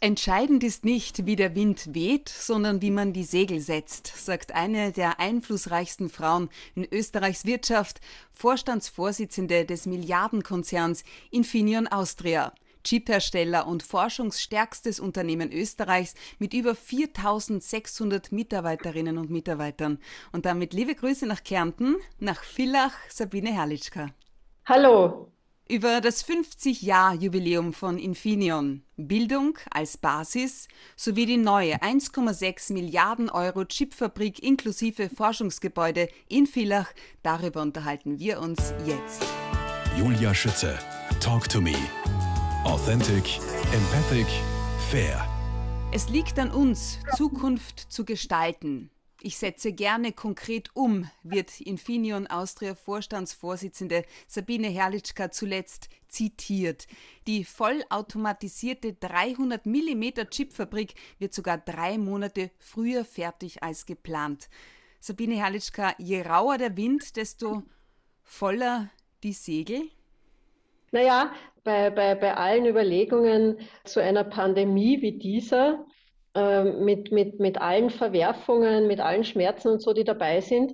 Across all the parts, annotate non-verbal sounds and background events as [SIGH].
Entscheidend ist nicht, wie der Wind weht, sondern wie man die Segel setzt, sagt eine der einflussreichsten Frauen in Österreichs Wirtschaft, Vorstandsvorsitzende des Milliardenkonzerns Infineon Austria. Chiphersteller und forschungsstärkstes Unternehmen Österreichs mit über 4600 Mitarbeiterinnen und Mitarbeitern. Und damit liebe Grüße nach Kärnten, nach Villach, Sabine Herrlichka. Hallo, über das 50-Jahr-Jubiläum von Infineon, Bildung als Basis sowie die neue 1,6 Milliarden Euro Chipfabrik inklusive Forschungsgebäude in Villach, darüber unterhalten wir uns jetzt. Julia Schütze, Talk to Me. Authentic, empathic, fair. Es liegt an uns, Zukunft zu gestalten. Ich setze gerne konkret um, wird Infineon Austria Vorstandsvorsitzende Sabine Herrlichka zuletzt zitiert. Die vollautomatisierte 300 mm Chipfabrik wird sogar drei Monate früher fertig als geplant. Sabine Herrlichka, je rauer der Wind, desto voller die Segel? Naja, bei, bei, bei allen Überlegungen zu einer Pandemie wie dieser mit, mit, mit allen Verwerfungen, mit allen Schmerzen und so, die dabei sind,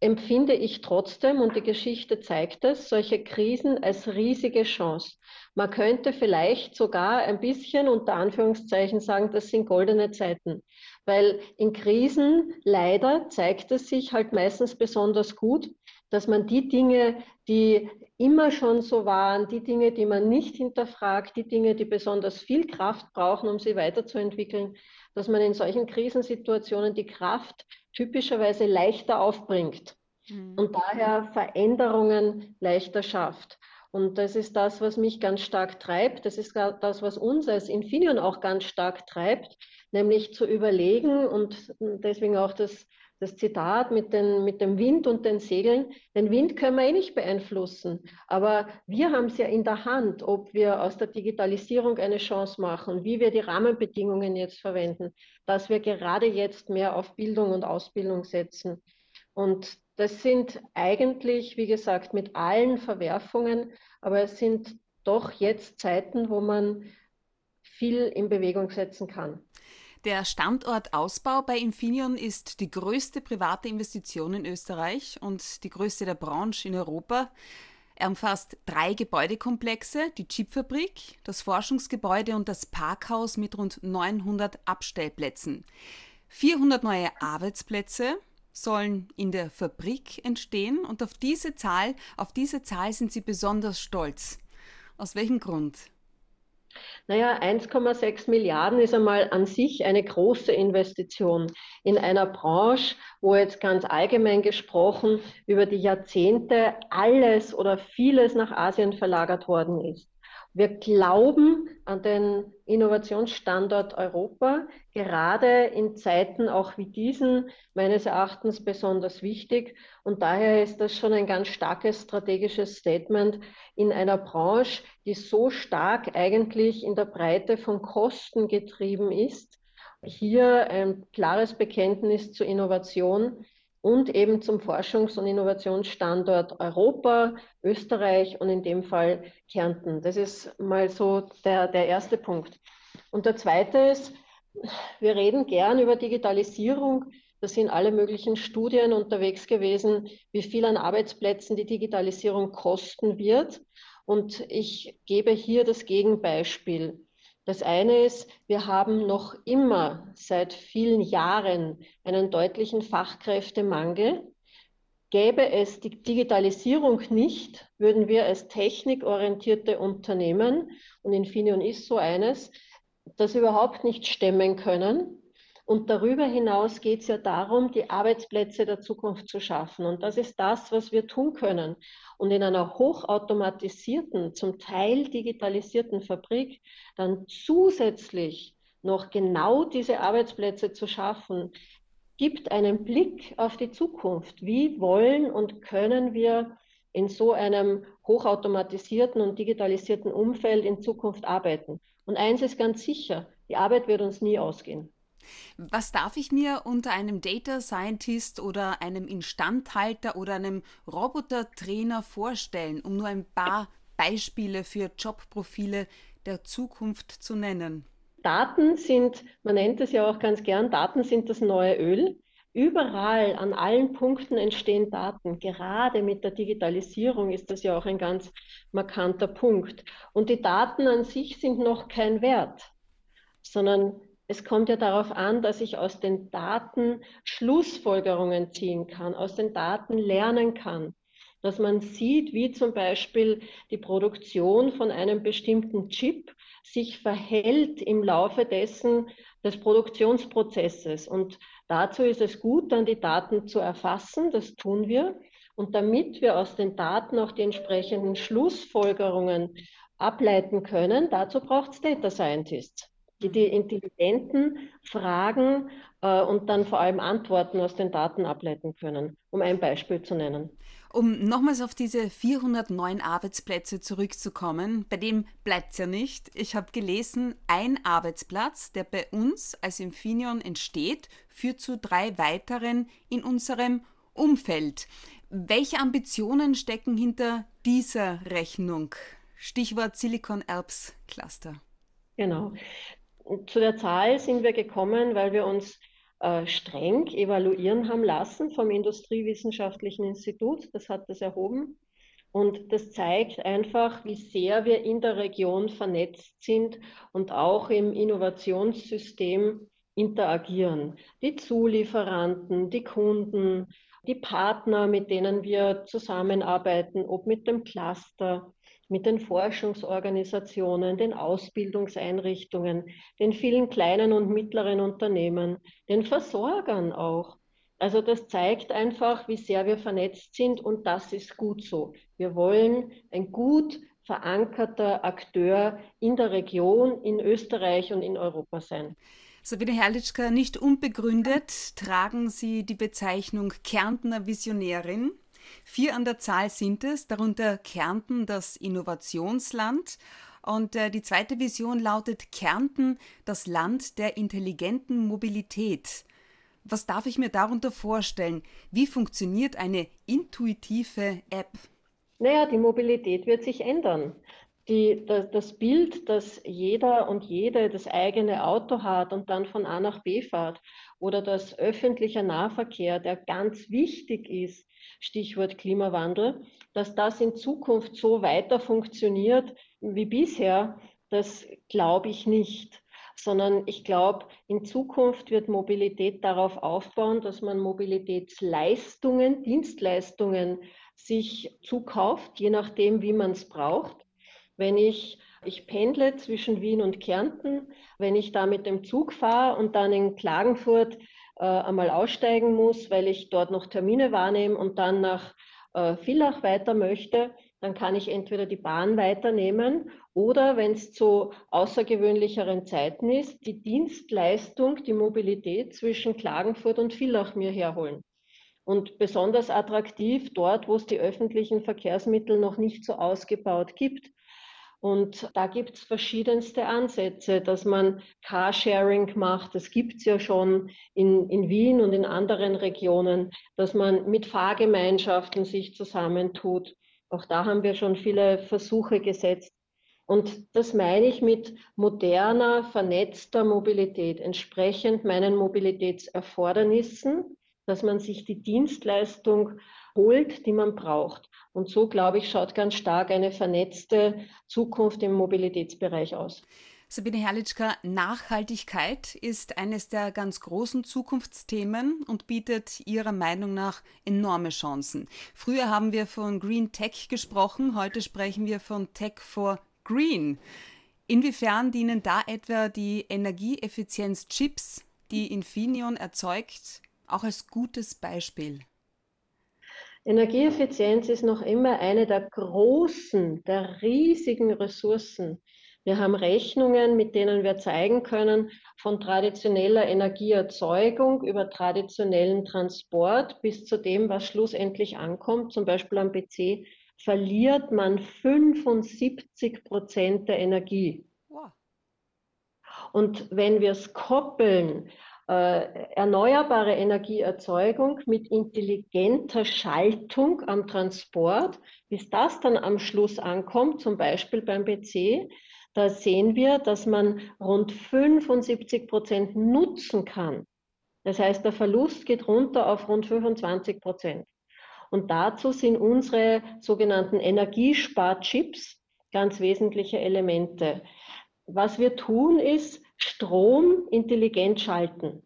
empfinde ich trotzdem, und die Geschichte zeigt es, solche Krisen als riesige Chance. Man könnte vielleicht sogar ein bisschen unter Anführungszeichen sagen, das sind goldene Zeiten. Weil in Krisen leider zeigt es sich halt meistens besonders gut, dass man die Dinge, die immer schon so waren, die Dinge, die man nicht hinterfragt, die Dinge, die besonders viel Kraft brauchen, um sie weiterzuentwickeln, dass man in solchen Krisensituationen die Kraft typischerweise leichter aufbringt mhm. und daher Veränderungen leichter schafft. Und das ist das, was mich ganz stark treibt. Das ist das, was uns als Infineon auch ganz stark treibt, nämlich zu überlegen und deswegen auch das das Zitat mit, den, mit dem Wind und den Segeln. Den Wind können wir eh nicht beeinflussen, aber wir haben es ja in der Hand, ob wir aus der Digitalisierung eine Chance machen, wie wir die Rahmenbedingungen jetzt verwenden, dass wir gerade jetzt mehr auf Bildung und Ausbildung setzen. Und das sind eigentlich, wie gesagt, mit allen Verwerfungen, aber es sind doch jetzt Zeiten, wo man viel in Bewegung setzen kann. Der Standortausbau bei Infineon ist die größte private Investition in Österreich und die größte der Branche in Europa. Er umfasst drei Gebäudekomplexe, die Chipfabrik, das Forschungsgebäude und das Parkhaus mit rund 900 Abstellplätzen. 400 neue Arbeitsplätze sollen in der Fabrik entstehen und auf diese Zahl, auf diese Zahl sind sie besonders stolz. Aus welchem Grund? Naja, 1,6 Milliarden ist einmal an sich eine große Investition in einer Branche, wo jetzt ganz allgemein gesprochen über die Jahrzehnte alles oder vieles nach Asien verlagert worden ist. Wir glauben an den Innovationsstandort Europa, gerade in Zeiten auch wie diesen, meines Erachtens besonders wichtig. Und daher ist das schon ein ganz starkes strategisches Statement in einer Branche, die so stark eigentlich in der Breite von Kosten getrieben ist. Hier ein klares Bekenntnis zur Innovation und eben zum Forschungs- und Innovationsstandort Europa, Österreich und in dem Fall Kärnten. Das ist mal so der, der erste Punkt. Und der zweite ist, wir reden gern über Digitalisierung. Da sind alle möglichen Studien unterwegs gewesen, wie viel an Arbeitsplätzen die Digitalisierung kosten wird. Und ich gebe hier das Gegenbeispiel. Das eine ist, wir haben noch immer seit vielen Jahren einen deutlichen Fachkräftemangel. Gäbe es die Digitalisierung nicht, würden wir als technikorientierte Unternehmen, und Infineon ist so eines, das überhaupt nicht stemmen können. Und darüber hinaus geht es ja darum, die Arbeitsplätze der Zukunft zu schaffen. Und das ist das, was wir tun können. Und in einer hochautomatisierten, zum Teil digitalisierten Fabrik dann zusätzlich noch genau diese Arbeitsplätze zu schaffen, gibt einen Blick auf die Zukunft. Wie wollen und können wir in so einem hochautomatisierten und digitalisierten Umfeld in Zukunft arbeiten? Und eins ist ganz sicher, die Arbeit wird uns nie ausgehen. Was darf ich mir unter einem Data Scientist oder einem Instandhalter oder einem Robotertrainer vorstellen, um nur ein paar Beispiele für Jobprofile der Zukunft zu nennen? Daten sind, man nennt es ja auch ganz gern, Daten sind das neue Öl. Überall, an allen Punkten entstehen Daten. Gerade mit der Digitalisierung ist das ja auch ein ganz markanter Punkt. Und die Daten an sich sind noch kein Wert, sondern es kommt ja darauf an, dass ich aus den Daten Schlussfolgerungen ziehen kann, aus den Daten lernen kann, dass man sieht, wie zum Beispiel die Produktion von einem bestimmten Chip sich verhält im Laufe dessen des Produktionsprozesses. Und Dazu ist es gut, dann die Daten zu erfassen, das tun wir. Und damit wir aus den Daten auch die entsprechenden Schlussfolgerungen ableiten können, dazu braucht es Data Scientists, die die intelligenten Fragen äh, und dann vor allem Antworten aus den Daten ableiten können, um ein Beispiel zu nennen. Um nochmals auf diese 409 Arbeitsplätze zurückzukommen, bei dem bleibt es ja nicht. Ich habe gelesen, ein Arbeitsplatz, der bei uns als Infineon entsteht, führt zu drei weiteren in unserem Umfeld. Welche Ambitionen stecken hinter dieser Rechnung? Stichwort Silicon Alps Cluster. Genau. Zu der Zahl sind wir gekommen, weil wir uns äh, streng evaluieren haben lassen vom Industriewissenschaftlichen Institut. Das hat das erhoben. Und das zeigt einfach, wie sehr wir in der Region vernetzt sind und auch im Innovationssystem interagieren. Die Zulieferanten, die Kunden, die Partner, mit denen wir zusammenarbeiten, ob mit dem Cluster, mit den Forschungsorganisationen, den Ausbildungseinrichtungen, den vielen kleinen und mittleren Unternehmen, den Versorgern auch. Also das zeigt einfach, wie sehr wir vernetzt sind und das ist gut so. Wir wollen ein gut verankerter Akteur in der Region, in Österreich und in Europa sein. Sabine Herrlichka, nicht unbegründet tragen Sie die Bezeichnung Kärntner Visionärin. Vier an der Zahl sind es, darunter Kärnten, das Innovationsland. Und äh, die zweite Vision lautet Kärnten, das Land der intelligenten Mobilität. Was darf ich mir darunter vorstellen? Wie funktioniert eine intuitive App? Naja, die Mobilität wird sich ändern. Die, das, Bild, dass jeder und jede das eigene Auto hat und dann von A nach B fährt oder dass öffentlicher Nahverkehr, der ganz wichtig ist, Stichwort Klimawandel, dass das in Zukunft so weiter funktioniert wie bisher, das glaube ich nicht sondern ich glaube, in Zukunft wird Mobilität darauf aufbauen, dass man Mobilitätsleistungen, Dienstleistungen sich zukauft, je nachdem, wie man es braucht. Wenn ich, ich pendle zwischen Wien und Kärnten, wenn ich da mit dem Zug fahre und dann in Klagenfurt äh, einmal aussteigen muss, weil ich dort noch Termine wahrnehme und dann nach äh, Villach weiter möchte, dann kann ich entweder die Bahn weiternehmen oder, wenn es zu außergewöhnlicheren Zeiten ist, die Dienstleistung, die Mobilität zwischen Klagenfurt und Villach mir herholen. Und besonders attraktiv dort, wo es die öffentlichen Verkehrsmittel noch nicht so ausgebaut gibt, und da gibt es verschiedenste Ansätze, dass man Carsharing macht. Das gibt es ja schon in, in Wien und in anderen Regionen, dass man mit Fahrgemeinschaften sich zusammentut. Auch da haben wir schon viele Versuche gesetzt. Und das meine ich mit moderner, vernetzter Mobilität, entsprechend meinen Mobilitätserfordernissen, dass man sich die Dienstleistung holt, die man braucht. Und so, glaube ich, schaut ganz stark eine vernetzte Zukunft im Mobilitätsbereich aus. Sabine Herrlichka, Nachhaltigkeit ist eines der ganz großen Zukunftsthemen und bietet Ihrer Meinung nach enorme Chancen. Früher haben wir von Green Tech gesprochen, heute sprechen wir von Tech for Green. Inwiefern dienen da etwa die Energieeffizienz-Chips, die Infineon erzeugt, auch als gutes Beispiel? Energieeffizienz ist noch immer eine der großen, der riesigen Ressourcen. Wir haben Rechnungen, mit denen wir zeigen können, von traditioneller Energieerzeugung über traditionellen Transport bis zu dem, was schlussendlich ankommt, zum Beispiel am PC, verliert man 75 Prozent der Energie. Und wenn wir es koppeln erneuerbare Energieerzeugung mit intelligenter Schaltung am Transport, bis das dann am Schluss ankommt, zum Beispiel beim PC, da sehen wir, dass man rund 75 Prozent nutzen kann. Das heißt, der Verlust geht runter auf rund 25 Prozent. Und dazu sind unsere sogenannten Energiesparchips ganz wesentliche Elemente. Was wir tun, ist Strom intelligent schalten.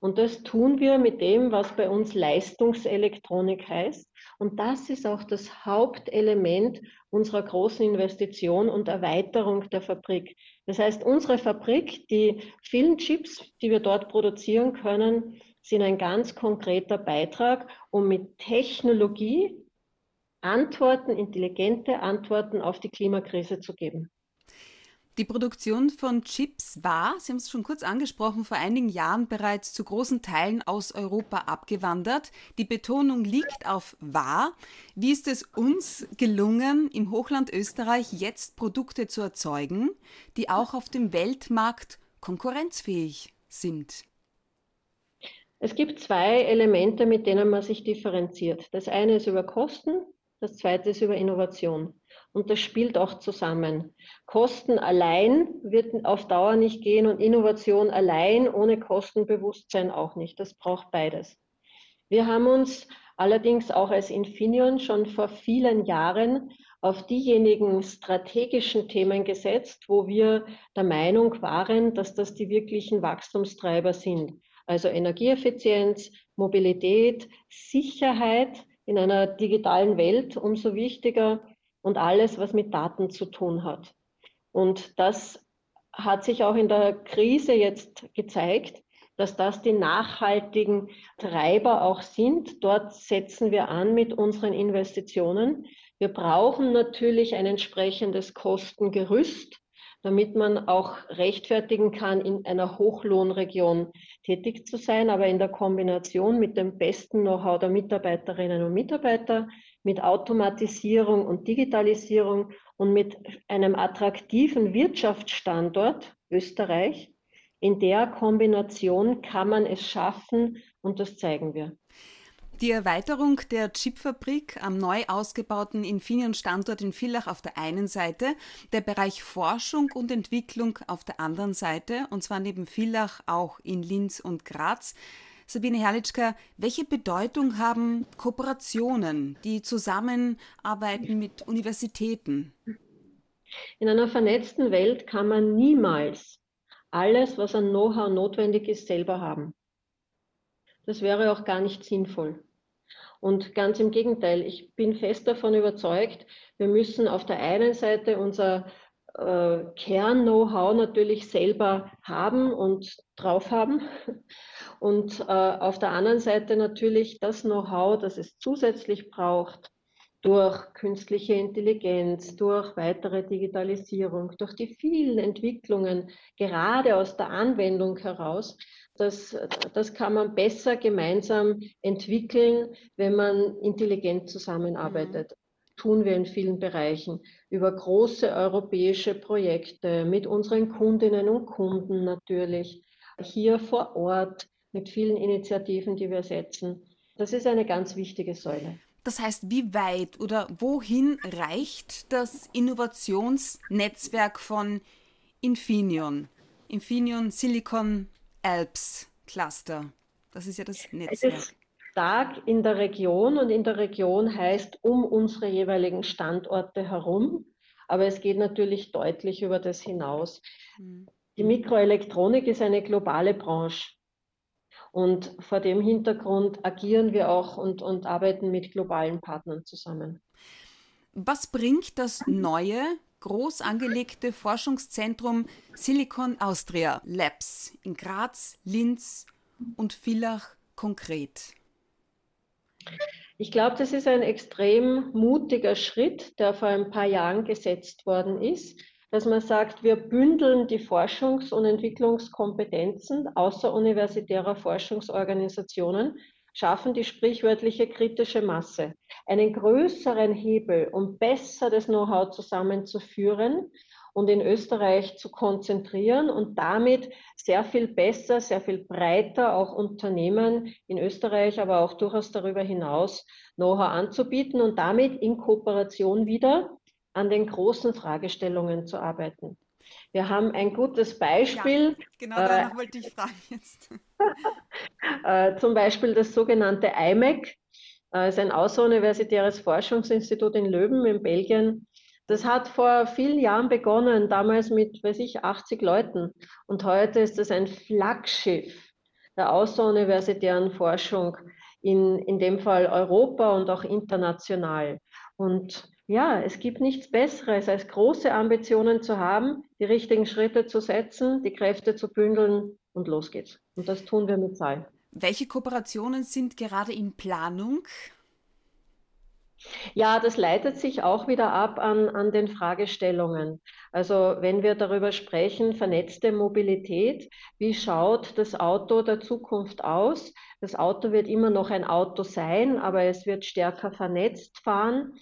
Und das tun wir mit dem, was bei uns Leistungselektronik heißt. Und das ist auch das Hauptelement unserer großen Investition und Erweiterung der Fabrik. Das heißt, unsere Fabrik, die vielen Chips, die wir dort produzieren können, sind ein ganz konkreter Beitrag, um mit Technologie Antworten, intelligente Antworten auf die Klimakrise zu geben. Die Produktion von Chips war, Sie haben es schon kurz angesprochen, vor einigen Jahren bereits zu großen Teilen aus Europa abgewandert. Die Betonung liegt auf war. Wie ist es uns gelungen, im Hochland Österreich jetzt Produkte zu erzeugen, die auch auf dem Weltmarkt konkurrenzfähig sind? Es gibt zwei Elemente, mit denen man sich differenziert. Das eine ist über Kosten, das zweite ist über Innovation. Und das spielt auch zusammen. Kosten allein wird auf Dauer nicht gehen und Innovation allein ohne Kostenbewusstsein auch nicht. Das braucht beides. Wir haben uns allerdings auch als Infineon schon vor vielen Jahren auf diejenigen strategischen Themen gesetzt, wo wir der Meinung waren, dass das die wirklichen Wachstumstreiber sind. Also Energieeffizienz, Mobilität, Sicherheit, in einer digitalen Welt umso wichtiger und alles, was mit Daten zu tun hat. Und das hat sich auch in der Krise jetzt gezeigt, dass das die nachhaltigen Treiber auch sind. Dort setzen wir an mit unseren Investitionen. Wir brauchen natürlich ein entsprechendes Kostengerüst, damit man auch rechtfertigen kann, in einer Hochlohnregion tätig zu sein, aber in der Kombination mit dem besten Know-how der Mitarbeiterinnen und Mitarbeiter, mit Automatisierung und Digitalisierung und mit einem attraktiven Wirtschaftsstandort Österreich. In der Kombination kann man es schaffen und das zeigen wir. Die Erweiterung der Chipfabrik am neu ausgebauten Infineon-Standort in Villach auf der einen Seite, der Bereich Forschung und Entwicklung auf der anderen Seite, und zwar neben Villach auch in Linz und Graz. Sabine Herrlichka, welche Bedeutung haben Kooperationen, die zusammenarbeiten mit Universitäten? In einer vernetzten Welt kann man niemals alles, was an Know-how notwendig ist, selber haben. Das wäre auch gar nicht sinnvoll. Und ganz im Gegenteil, ich bin fest davon überzeugt, wir müssen auf der einen Seite unser äh, Kern-Know-how natürlich selber haben und drauf haben. Und äh, auf der anderen Seite natürlich das Know-how, das es zusätzlich braucht, durch künstliche Intelligenz, durch weitere Digitalisierung, durch die vielen Entwicklungen, gerade aus der Anwendung heraus, das, das kann man besser gemeinsam entwickeln, wenn man intelligent zusammenarbeitet. Tun wir in vielen Bereichen über große europäische Projekte mit unseren Kundinnen und Kunden natürlich, hier vor Ort mit vielen Initiativen, die wir setzen. Das ist eine ganz wichtige Säule. Das heißt, wie weit oder wohin reicht das Innovationsnetzwerk von Infineon? Infineon Silicon Alps Cluster. Das ist ja das Netzwerk. Stark in der Region und in der Region heißt um unsere jeweiligen Standorte herum. Aber es geht natürlich deutlich über das hinaus. Mhm. Die Mikroelektronik ist eine globale Branche. Und vor dem Hintergrund agieren wir auch und, und arbeiten mit globalen Partnern zusammen. Was bringt das neue groß angelegte Forschungszentrum Silicon Austria Labs in Graz, Linz und Villach konkret? Ich glaube, das ist ein extrem mutiger Schritt, der vor ein paar Jahren gesetzt worden ist, dass man sagt, wir bündeln die Forschungs- und Entwicklungskompetenzen außeruniversitärer Forschungsorganisationen schaffen die sprichwörtliche kritische Masse. Einen größeren Hebel, um besser das Know-how zusammenzuführen und in Österreich zu konzentrieren und damit sehr viel besser, sehr viel breiter auch Unternehmen in Österreich, aber auch durchaus darüber hinaus Know-how anzubieten und damit in Kooperation wieder an den großen Fragestellungen zu arbeiten. Wir haben ein gutes Beispiel. Ja, genau danach äh, wollte ich fragen jetzt. [LAUGHS] äh, zum Beispiel das sogenannte IMEC, äh, ist ein außeruniversitäres Forschungsinstitut in Löwen in Belgien. Das hat vor vielen Jahren begonnen, damals mit, weiß ich, 80 Leuten. Und heute ist es ein Flaggschiff der außeruniversitären Forschung in, in dem Fall Europa und auch international. Und ja, es gibt nichts Besseres, als große Ambitionen zu haben, die richtigen Schritte zu setzen, die Kräfte zu bündeln und los geht's. Und das tun wir mit SAI. Welche Kooperationen sind gerade in Planung? Ja, das leitet sich auch wieder ab an, an den Fragestellungen. Also wenn wir darüber sprechen, vernetzte Mobilität, wie schaut das Auto der Zukunft aus? Das Auto wird immer noch ein Auto sein, aber es wird stärker vernetzt fahren.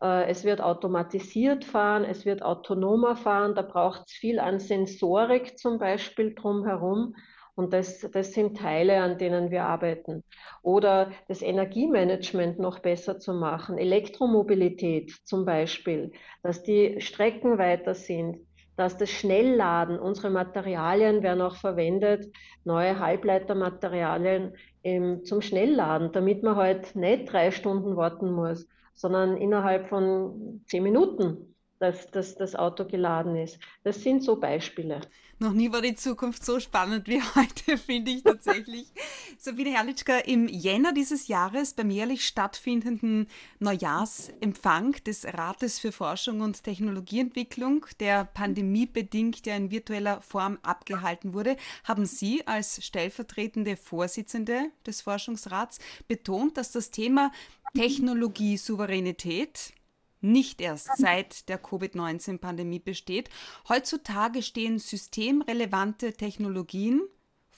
Äh, es wird automatisiert fahren, es wird autonomer fahren, da braucht es viel an Sensorik zum Beispiel drumherum. Und das, das sind Teile, an denen wir arbeiten. Oder das Energiemanagement noch besser zu machen, Elektromobilität zum Beispiel, dass die Strecken weiter sind, dass das Schnellladen, unsere Materialien werden auch verwendet, neue Halbleitermaterialien im, zum Schnellladen, damit man halt nicht drei Stunden warten muss, sondern innerhalb von zehn Minuten, dass, dass das Auto geladen ist. Das sind so Beispiele. Noch nie war die Zukunft so spannend wie [LAUGHS] heute, finde ich tatsächlich. [LAUGHS] Sabine Herrlichka, im Jänner dieses Jahres beim jährlich stattfindenden Neujahrsempfang des Rates für Forschung und Technologieentwicklung, der pandemiebedingt ja in virtueller Form abgehalten wurde, haben Sie als stellvertretende Vorsitzende des Forschungsrats betont, dass das Thema Technologiesouveränität nicht erst seit der Covid-19-Pandemie besteht. Heutzutage stehen systemrelevante Technologien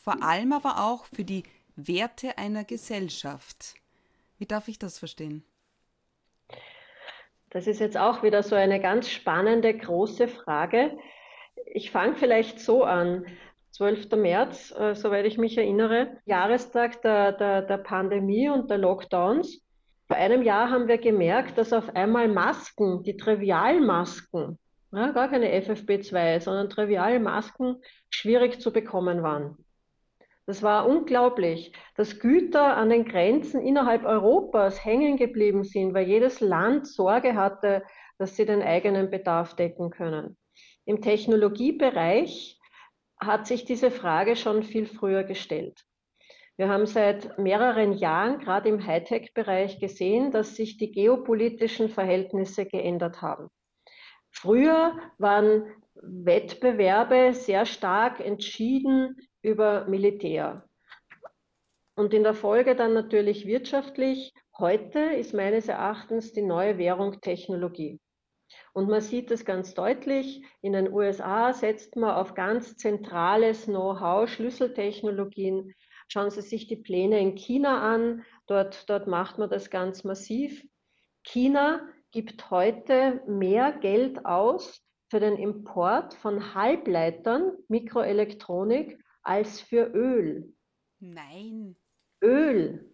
vor allem aber auch für die Werte einer Gesellschaft. Wie darf ich das verstehen? Das ist jetzt auch wieder so eine ganz spannende, große Frage. Ich fange vielleicht so an. 12. März, äh, soweit ich mich erinnere, Jahrestag der, der, der Pandemie und der Lockdowns. Vor einem Jahr haben wir gemerkt, dass auf einmal Masken, die Trivialmasken, ja, gar keine FFP2, sondern Trivialmasken schwierig zu bekommen waren. Das war unglaublich, dass Güter an den Grenzen innerhalb Europas hängen geblieben sind, weil jedes Land Sorge hatte, dass sie den eigenen Bedarf decken können. Im Technologiebereich hat sich diese Frage schon viel früher gestellt. Wir haben seit mehreren Jahren, gerade im Hightech-Bereich, gesehen, dass sich die geopolitischen Verhältnisse geändert haben. Früher waren Wettbewerbe sehr stark entschieden über Militär. Und in der Folge dann natürlich wirtschaftlich. Heute ist meines Erachtens die neue Währung Technologie. Und man sieht es ganz deutlich. In den USA setzt man auf ganz zentrales Know-how, Schlüsseltechnologien, Schauen Sie sich die Pläne in China an. Dort, dort macht man das ganz massiv. China gibt heute mehr Geld aus für den Import von Halbleitern, Mikroelektronik, als für Öl. Nein. Öl.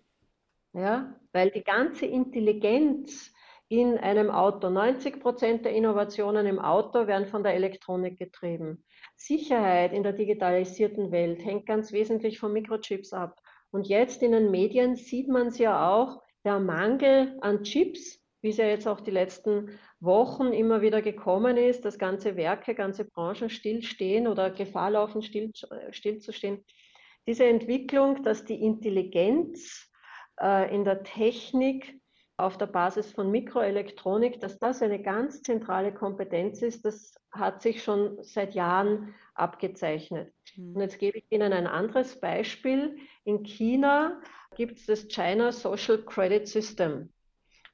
Ja, weil die ganze Intelligenz in einem Auto, 90 Prozent der Innovationen im Auto werden von der Elektronik getrieben. Sicherheit in der digitalisierten Welt hängt ganz wesentlich von Mikrochips ab. Und jetzt in den Medien sieht man es ja auch, der Mangel an Chips, wie es ja jetzt auch die letzten Wochen immer wieder gekommen ist, dass ganze Werke, ganze Branchen stillstehen oder Gefahr laufen, still, stillzustehen. Diese Entwicklung, dass die Intelligenz äh, in der Technik auf der Basis von Mikroelektronik, dass das eine ganz zentrale Kompetenz ist, das hat sich schon seit Jahren abgezeichnet. Mhm. Und jetzt gebe ich Ihnen ein anderes Beispiel. In China gibt es das China Social Credit System.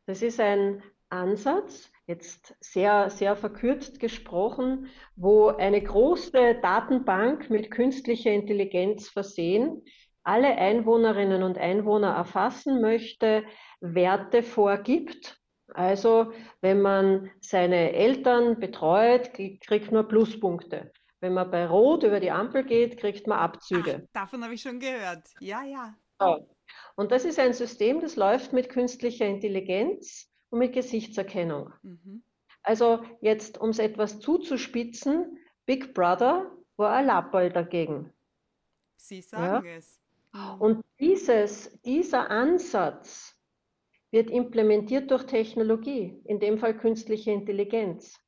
Das ist ein Ansatz, jetzt sehr, sehr verkürzt gesprochen, wo eine große Datenbank mit künstlicher Intelligenz versehen alle Einwohnerinnen und Einwohner erfassen möchte, Werte vorgibt. Also wenn man seine Eltern betreut, kriegt man Pluspunkte. Wenn man bei Rot über die Ampel geht, kriegt man Abzüge. Ach, davon habe ich schon gehört. Ja, ja. So. Und das ist ein System, das läuft mit künstlicher Intelligenz und mit Gesichtserkennung. Mhm. Also jetzt, um es etwas zuzuspitzen, Big Brother war ein Lappel dagegen. Sie sagen ja? es. Und dieses, dieser Ansatz wird implementiert durch Technologie, in dem Fall künstliche Intelligenz.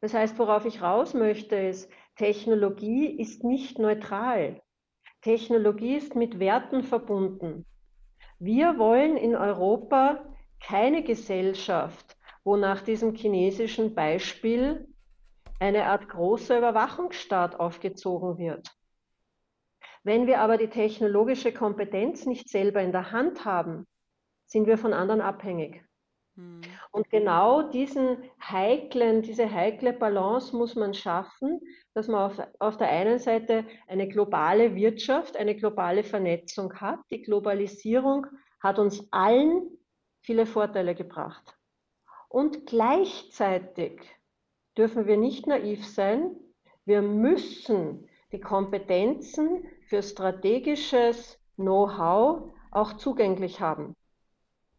Das heißt, worauf ich raus möchte, ist, Technologie ist nicht neutral. Technologie ist mit Werten verbunden. Wir wollen in Europa keine Gesellschaft, wo nach diesem chinesischen Beispiel eine Art großer Überwachungsstaat aufgezogen wird. Wenn wir aber die technologische Kompetenz nicht selber in der Hand haben, sind wir von anderen abhängig. Hm. Und genau diesen heiklen, diese heikle Balance muss man schaffen, dass man auf, auf der einen Seite eine globale Wirtschaft, eine globale Vernetzung hat. Die Globalisierung hat uns allen viele Vorteile gebracht. Und gleichzeitig dürfen wir nicht naiv sein. Wir müssen die Kompetenzen für strategisches Know-how auch zugänglich haben.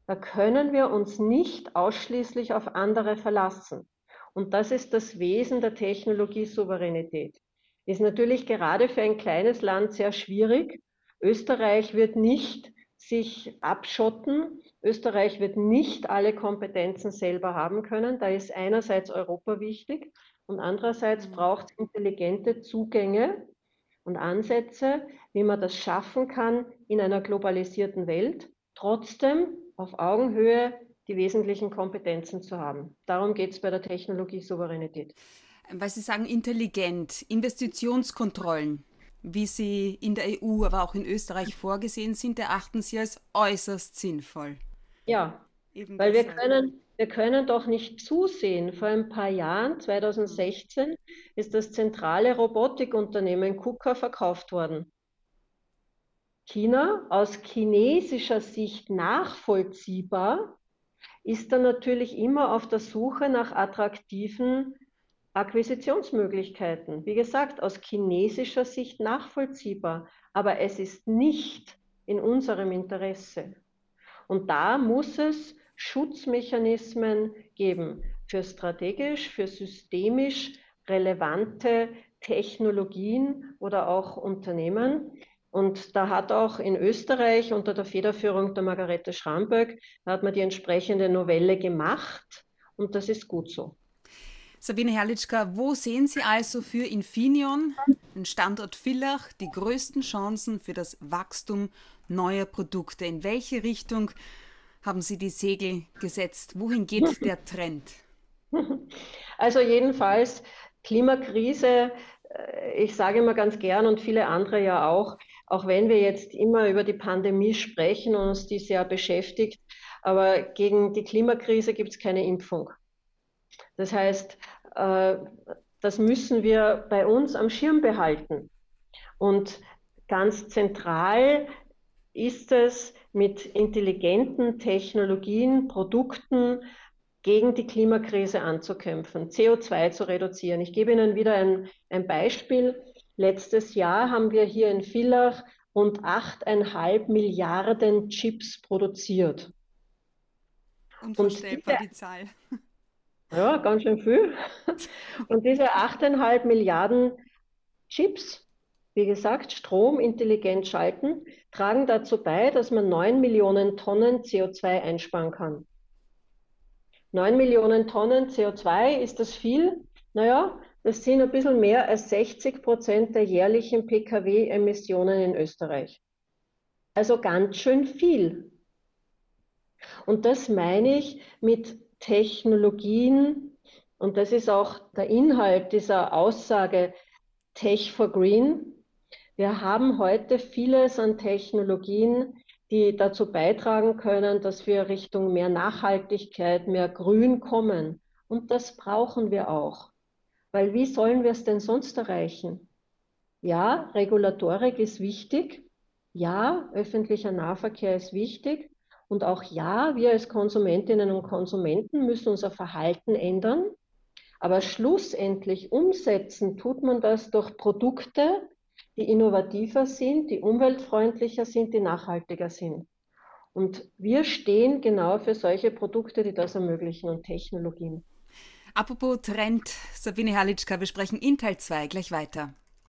Da können wir uns nicht ausschließlich auf andere verlassen. Und das ist das Wesen der Technologiesouveränität. Ist natürlich gerade für ein kleines Land sehr schwierig. Österreich wird nicht sich abschotten. Österreich wird nicht alle Kompetenzen selber haben können. Da ist einerseits Europa wichtig und andererseits mhm. braucht es intelligente Zugänge und Ansätze, wie man das schaffen kann in einer globalisierten Welt, trotzdem auf Augenhöhe die wesentlichen Kompetenzen zu haben. Darum geht es bei der Technologiesouveränität. Weil Sie sagen, intelligent, Investitionskontrollen, wie sie in der EU, aber auch in Österreich vorgesehen sind, erachten Sie als äußerst sinnvoll. Ja, Eben weil wir können, wir können doch nicht zusehen. Vor ein paar Jahren, 2016, ist das zentrale Robotikunternehmen KUKA verkauft worden. China aus chinesischer Sicht nachvollziehbar, ist dann natürlich immer auf der Suche nach attraktiven Akquisitionsmöglichkeiten. Wie gesagt, aus chinesischer Sicht nachvollziehbar, aber es ist nicht in unserem Interesse. Und da muss es Schutzmechanismen geben für strategisch, für systemisch relevante Technologien oder auch Unternehmen. Und da hat auch in Österreich unter der Federführung der Margarete Schramböck, hat man die entsprechende Novelle gemacht und das ist gut so. Sabine Herrlichka, wo sehen Sie also für Infineon, den Standort Villach, die größten Chancen für das Wachstum neuer Produkte? In welche Richtung haben Sie die Segel gesetzt? Wohin geht [LAUGHS] der Trend? Also jedenfalls Klimakrise, äh, ich sage immer ganz gern und viele andere ja auch, auch wenn wir jetzt immer über die Pandemie sprechen und uns die sehr beschäftigt, aber gegen die Klimakrise gibt es keine Impfung. Das heißt, äh, das müssen wir bei uns am Schirm behalten. Und ganz zentral ist es, mit intelligenten Technologien, Produkten gegen die Klimakrise anzukämpfen, CO2 zu reduzieren. Ich gebe Ihnen wieder ein, ein Beispiel. Letztes Jahr haben wir hier in Villach rund 8,5 Milliarden Chips produziert. Unvorstellbar, die Zahl. Ja, ganz schön viel. [LAUGHS] Und diese 8,5 Milliarden Chips, wie gesagt, Strom intelligent schalten, tragen dazu bei, dass man 9 Millionen Tonnen CO2 einsparen kann. 9 Millionen Tonnen CO2, ist das viel? Naja, das sind ein bisschen mehr als 60 Prozent der jährlichen Pkw-Emissionen in Österreich. Also ganz schön viel. Und das meine ich mit Technologien, und das ist auch der Inhalt dieser Aussage Tech for Green. Wir haben heute vieles an Technologien, die dazu beitragen können, dass wir Richtung mehr Nachhaltigkeit, mehr Grün kommen. Und das brauchen wir auch. Weil wie sollen wir es denn sonst erreichen? Ja, Regulatorik ist wichtig. Ja, öffentlicher Nahverkehr ist wichtig. Und auch ja, wir als Konsumentinnen und Konsumenten müssen unser Verhalten ändern. Aber schlussendlich umsetzen tut man das durch Produkte, die innovativer sind, die umweltfreundlicher sind, die nachhaltiger sind. Und wir stehen genau für solche Produkte, die das ermöglichen und Technologien. Apropos Trend, Sabine Halitschka, wir sprechen in Teil 2 gleich weiter.